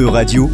E-Radio,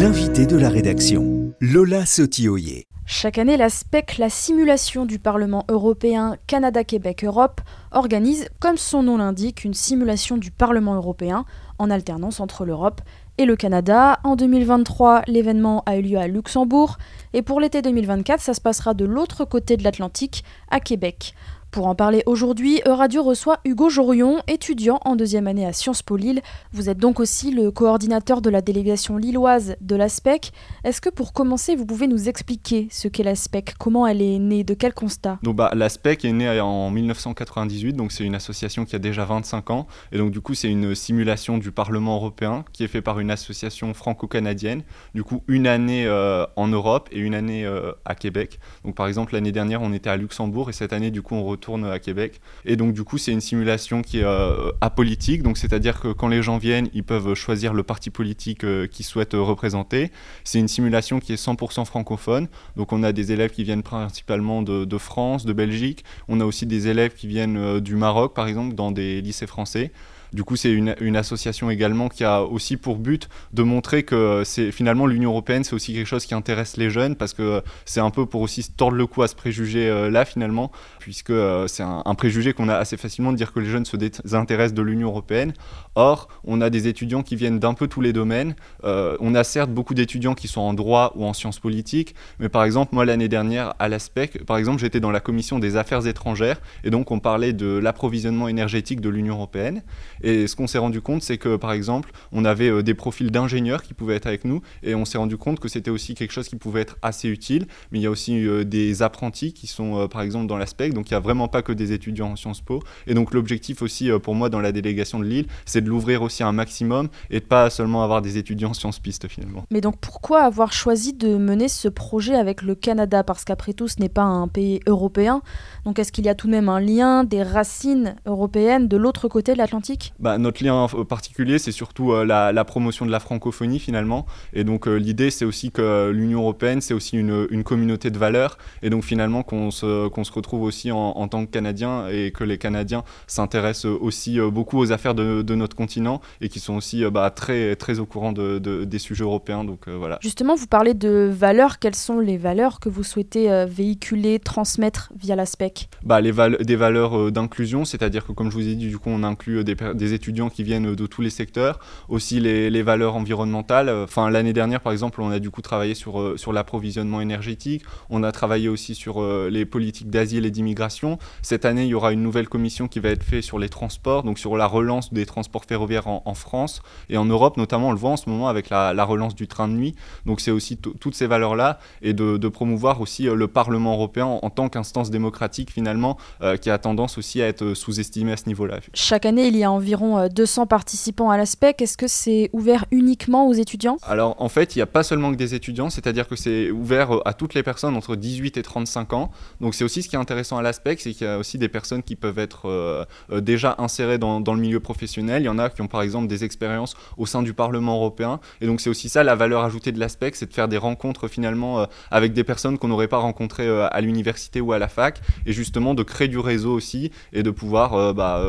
l'invité de la rédaction, Lola Sotioyer. Chaque année, la SPEC, la simulation du Parlement européen Canada-Québec-Europe, organise, comme son nom l'indique, une simulation du Parlement européen en alternance entre l'Europe et le Canada. En 2023, l'événement a eu lieu à Luxembourg et pour l'été 2024, ça se passera de l'autre côté de l'Atlantique, à Québec. Pour en parler aujourd'hui, Euradio reçoit Hugo Jorion, étudiant en deuxième année à Sciences Po Lille. Vous êtes donc aussi le coordinateur de la délégation lilloise de l'ASPEC. Est-ce que pour commencer, vous pouvez nous expliquer ce qu'est l'ASPEC Comment elle est née? De quel constat? Donc, bah, L'ASPEC est née en 1998, donc c'est une association qui a déjà 25 ans. Et donc du coup, c'est une simulation du Parlement européen qui est fait par une association franco-canadienne. Du coup, une année euh, en Europe et une année euh, à Québec. Donc par exemple, l'année dernière, on était à Luxembourg et cette année, du coup, on tourne à Québec. Et donc du coup, c'est une simulation qui est euh, apolitique, donc c'est-à-dire que quand les gens viennent, ils peuvent choisir le parti politique euh, qu'ils souhaitent représenter. C'est une simulation qui est 100% francophone, donc on a des élèves qui viennent principalement de, France, de Belgique, on a aussi des élèves qui viennent euh, du Maroc, par exemple, dans des lycées français. Du coup, c'est une, association également qui a aussi pour but de montrer que c'est finalement l'Union européenne, c'est aussi quelque chose qui intéresse les jeunes parce que c'est un peu pour aussi tordre le cou à ce préjugé-là finalement, puisque euh, c'est un, préjugé qu'on a assez facilement de dire que les jeunes se désintéressent de l'Union européenne. Or, on a des étudiants qui viennent d'un peu tous les domaines. Euh, on a certes beaucoup d'étudiants qui sont en droit ou en sciences politiques, mais par exemple, moi l'année dernière à l'ASPEC, par exemple, j'étais dans la commission des affaires étrangères et donc on parlait de l'approvisionnement énergétique de l'Union européenne. Et ce qu'on s'est rendu compte, c'est que par exemple, on avait euh, des profils d'ingénieurs qui pouvaient être avec nous et on s'est rendu compte que c'était aussi quelque chose qui pouvait être assez utile. Mais il y a aussi des apprentis qui sont par exemple dans l'ASPEC donc il n'y a vraiment pas que des étudiants en Sciences Po. Et donc l'objectif aussi euh, pour moi dans la délégation de Lille, c'est de l'ouvrir aussi un maximum et de pas seulement avoir des étudiants en Sciences Pistes finalement. Mais donc pourquoi avoir choisi de mener ce projet avec le Canada? Parce qu'après tout, ce n'est pas un pays européen. Donc est-ce qu'il y a tout de même un lien, des racines européennes de l'autre côté de l'Atlantique? Bah, Notre lien particulier, c'est surtout euh, la, promotion de la francophonie finalement. Et donc euh, l'idée, c'est aussi que l'Union européenne, c'est aussi une, une, communauté de valeurs. Et donc finalement qu'on se, qu'on se retrouve aussi en, tant que Canadiens et que les Canadiens s'intéressent aussi euh, beaucoup aux affaires de, notre continent et qui sont aussi euh, bah, très, très au courant de, des sujets européens. Donc, euh, voilà. Justement, vous parlez de valeurs. Quelles sont les valeurs que vous souhaitez véhiculer, transmettre via la SPEC bah, les Des valeurs d'inclusion, c'est-à-dire que comme je vous ai dit, du coup, on inclut des, des, étudiants qui viennent de tous les secteurs, aussi les, valeurs environnementales. Enfin, l'année dernière, par exemple, on a du coup travaillé sur, sur l'approvisionnement énergétique, on a travaillé aussi sur les politiques d'asile et d'immigration cette année, il y aura une nouvelle commission qui va être faite sur les transports, donc sur la relance des transports ferroviaires en, France et en Europe, notamment, on le voit en ce moment avec la, relance du train de nuit. Donc c'est aussi toutes ces valeurs-là et de, promouvoir aussi euh, le Parlement européen en, tant qu'instance démocratique finalement, euh, qui a tendance aussi à être sous-estimé à ce niveau-là. Chaque année, il y a environ 200 euh, participants à l'ASPEC. Est-ce que c'est ouvert uniquement aux étudiants? Alors en fait, il n'y a pas seulement que des étudiants, c'est-à-dire que c'est ouvert à toutes les personnes entre 18 et 35 ans. Donc c'est aussi ce qui est intéressant à l'aspect, c'est qu'il y a aussi des personnes qui peuvent être euh, euh, déjà insérées dans, le milieu professionnel. Il y en a qui ont par exemple des expériences au sein du Parlement européen. Et donc c'est aussi ça la valeur ajoutée de l'aspect, c'est de faire des rencontres finalement euh, avec des personnes qu'on n'aurait pas rencontrées à l'université ou à la fac, et justement de créer du réseau aussi et de pouvoir bah,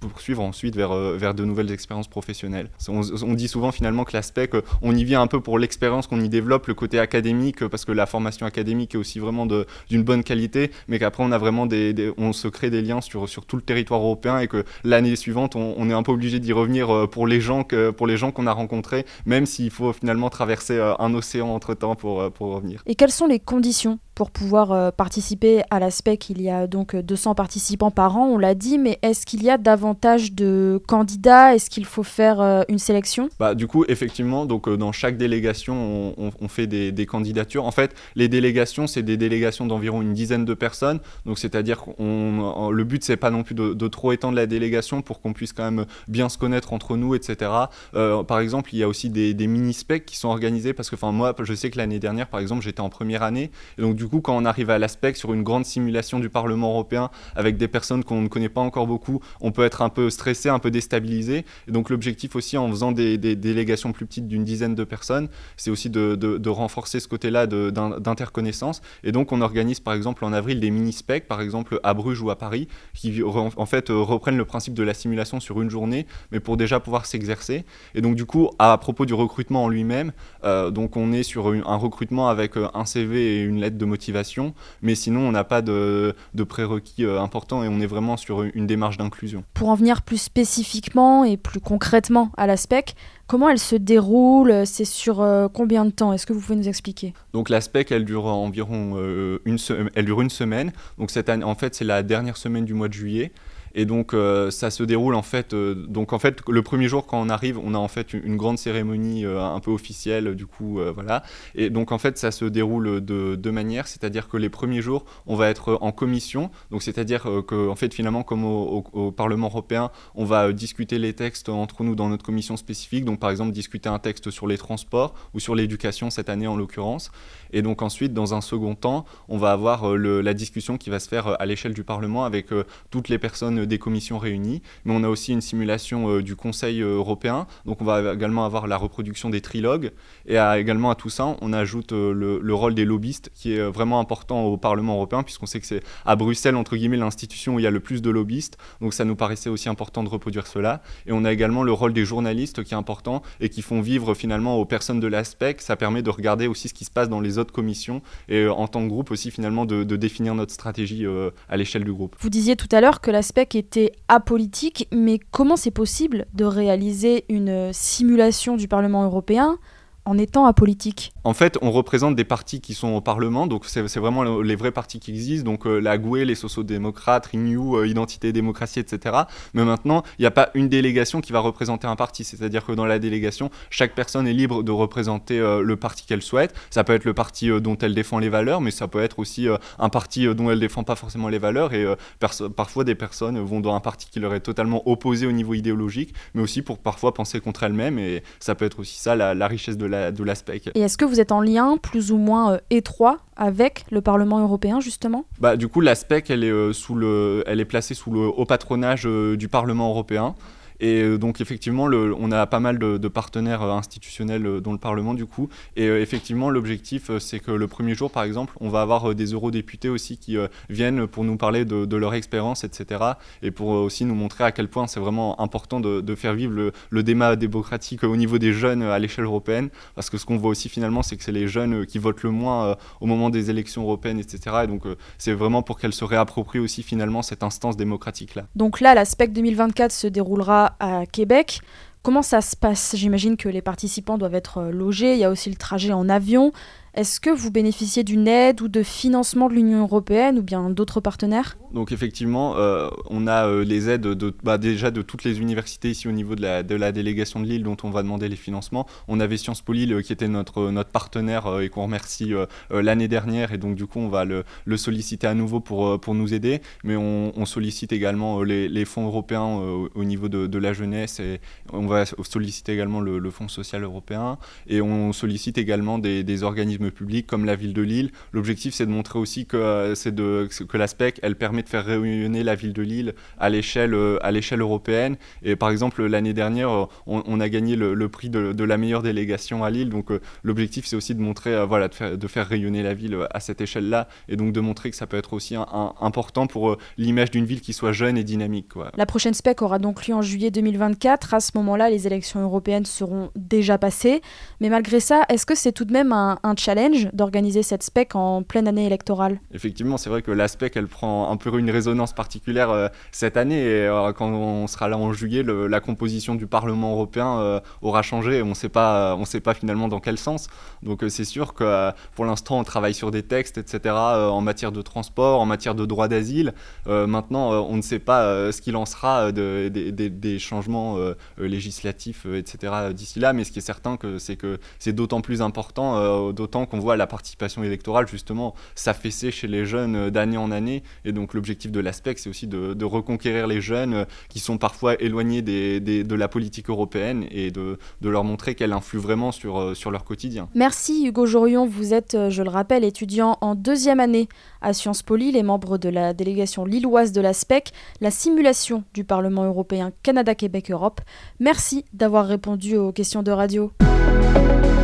poursuivre ensuite vers, vers de nouvelles expériences professionnelles. On, on dit souvent finalement que l'aspect, on y vient un peu pour l'expérience qu'on y développe, le côté académique, parce que la formation académique est aussi vraiment d'une bonne qualité, mais qu'après on a vraiment des, on se crée des liens sur, sur tout le territoire européen et que l'année suivante, on, est un peu obligé d'y revenir euh, pour les gens que, pour les gens qu'on a rencontrés, même s'il faut finalement traverser euh, un océan entre temps pour, euh, pour revenir. Et quelles sont les conditions pour pouvoir euh, participer à l'ASPEC, il y a donc 200 participants par an, on l'a dit, mais est-ce qu'il y a davantage de candidats Est-ce qu'il faut faire euh, une sélection? Bah, Du coup, effectivement, donc, euh, dans chaque délégation, on, fait des, candidatures. En fait, les délégations, c'est des délégations d'environ une dizaine de personnes. Donc, c'est-à-dire que le but, c'est pas non plus de, trop étendre la délégation pour qu'on puisse quand même bien se connaître entre nous, etc. par exemple, il y a aussi des, mini-specs qui sont organisés parce que, moi, je sais que l'année dernière, par exemple, j'étais en première année. Donc, du coup, quand on arrive à l'aspect sur une grande simulation du Parlement européen avec des personnes qu'on ne connaît pas encore beaucoup, on peut être un peu stressé un peu déstabiliser. Et donc l'objectif aussi en faisant des, délégations plus petites d'une dizaine de personnes, c'est aussi de, renforcer ce côté-là d'interconnaissance. Et donc on organise par exemple en avril des mini-specs, par exemple à Bruges ou à Paris, qui en fait reprennent le principe de la simulation sur une journée, mais pour déjà pouvoir s'exercer. Et donc du coup, à propos du recrutement en lui-même, donc on est sur un recrutement avec un CV et une lettre de motivation, mais sinon on n'a pas de, prérequis importants et on est vraiment sur une démarche d'inclusion. Pour en venir plus spécifiquement et plus concrètement à l'aspect, comment elle se déroule C'est sur euh, combien de temps? Est-ce que vous pouvez nous expliquer? Donc l'aspect, elle dure environ euh, une, elle dure une semaine. Donc cette année, en fait, c'est la dernière semaine du mois de juillet. Et donc euh, ça se déroule en fait. Euh, donc en fait le premier jour quand on arrive, on a en fait une, grande cérémonie euh, un peu officielle du coup voilà. Et donc en fait ça se déroule de deux manières, c'est-à-dire que les premiers jours on va être en commission, donc c'est-à-dire que en fait finalement comme au, Parlement européen, on va discuter les textes entre nous dans notre commission spécifique. Donc par exemple discuter un texte sur les transports ou sur l'éducation cette année en l'occurrence. Et donc ensuite dans un second temps, on va avoir la discussion qui va se faire à l'échelle du Parlement avec toutes les personnes des commissions réunies, mais on a aussi une simulation euh, du Conseil euh, européen, donc on va également avoir la reproduction des trilogues, et également à tout ça, on ajoute euh, le, rôle des lobbyistes, qui est vraiment important au Parlement européen, puisqu'on sait que c'est à Bruxelles, entre guillemets, l'institution où il y a le plus de lobbyistes, donc ça nous paraissait aussi important de reproduire cela, et on a également le rôle des journalistes qui est important, et qui font vivre finalement aux personnes de l'aspect, ça permet de regarder aussi ce qui se passe dans les autres commissions, et en tant que groupe aussi finalement de, définir notre stratégie à l'échelle du groupe. Vous disiez tout à l'heure que l'aspect était apolitique, mais comment c'est possible de réaliser une simulation du Parlement européen en étant apolitique En fait, on représente des partis qui sont au Parlement, donc c'est vraiment les vrais partis qui existent, donc euh, la GUE, les sociaux-démocrates, Renew, euh, Identité, Démocratie, etc. Mais maintenant, il n'y a pas une délégation qui va représenter un parti, c'est-à-dire que dans la délégation, chaque personne est libre de représenter euh, le parti qu'elle souhaite. Ça peut être le parti dont elle défend les valeurs, mais ça peut être aussi un parti dont elle défend pas forcément les valeurs, et parfois des personnes vont dans un parti qui leur est totalement opposé au niveau idéologique, mais aussi pour parfois penser contre elles-mêmes, et ça peut être aussi ça la, la richesse de l'aspect. Et est-ce que vous êtes en lien plus ou moins euh, étroit avec le Parlement européen justement? Bah du coup l'aspect elle est euh, sous le, elle est placée sous le haut patronage euh, du Parlement européen. Et euh, donc effectivement, le, on a pas mal de, partenaires euh, institutionnels euh, dans le Parlement du coup. Et effectivement, l'objectif, c'est que le premier jour, par exemple, on va avoir des eurodéputés aussi qui viennent pour nous parler de, leur expérience, etc. Et pour aussi nous montrer à quel point c'est vraiment important de, faire vivre le, débat démocratique au niveau des jeunes à l'échelle européenne. Parce que ce qu'on voit aussi finalement, c'est que c'est les jeunes qui votent le moins au moment des élections européennes, etc. Et donc c'est vraiment pour qu'elles se réapproprient aussi finalement cette instance démocratique-là. Donc là, l'aspect 2024 se déroulera à Québec. Comment ça se passe? J'imagine que les participants doivent être euh, logés, il y a aussi le trajet en avion. Est-ce que vous bénéficiez d'une aide ou de financement de l'Union européenne ou bien d'autres partenaires? Donc effectivement, euh, on a euh, les aides de, bah, déjà de toutes les universités ici au niveau de la, délégation de Lille dont on va demander les financements. On avait Sciences Po Lille qui était notre, partenaire et qu'on remercie l'année dernière et donc du coup on va le, solliciter à nouveau pour, pour nous aider. Mais on, sollicite également les, fonds européens au niveau de, la jeunesse et on va solliciter également le, Fonds social européen et on sollicite également des organismes public comme la ville de Lille. L'objectif, c'est de montrer aussi que, euh, c'est de, que la SPEC, elle permet de faire réunionner la ville de Lille à l'échelle, euh, à européenne. Et par exemple, l'année dernière, euh, on, a gagné le, prix de, la meilleure délégation à Lille. Donc l'objectif, c'est aussi de montrer, voilà, de faire, de faire, rayonner la ville à cette échelle-là et donc de montrer que ça peut être aussi important pour l'image d'une ville qui soit jeune et dynamique. Quoi. La prochaine SPEC aura donc lieu en juillet 2024. À ce moment-là, les élections européennes seront déjà passées. Mais malgré ça, est-ce que c'est tout de même un, un challenge d'organiser cette spec en pleine année électorale. Effectivement, c'est vrai que la spec, elle prend un peu une résonance particulière euh, cette année. Et euh, quand on sera là en juillet, la composition du Parlement européen euh, aura changé. On ne sait pas, finalement dans quel sens. Donc c'est sûr que pour l'instant, on travaille sur des textes, etc., en matière de transport, en matière de droit d'asile. maintenant, on ne sait pas ce qu'il en sera de, des changements législatifs, etc., d'ici là. Mais ce qui est certain, c'est que c'est d'autant plus important, d'autant qu'on voit la participation électorale justement s'affaisser chez les jeunes d'année en année. Et donc l'objectif de l'ASPEC, c'est aussi de, reconquérir les jeunes qui sont parfois éloignés de la politique européenne et de, leur montrer qu'elle influe vraiment sur, sur leur quotidien. Merci Hugo Jorion, vous êtes, je le rappelle, étudiant en deuxième année à Sciences Po les membres de la délégation lilloise de l'ASPEC, la simulation du Parlement européen Canada-Québec-Europe. Merci d'avoir répondu aux questions de radio.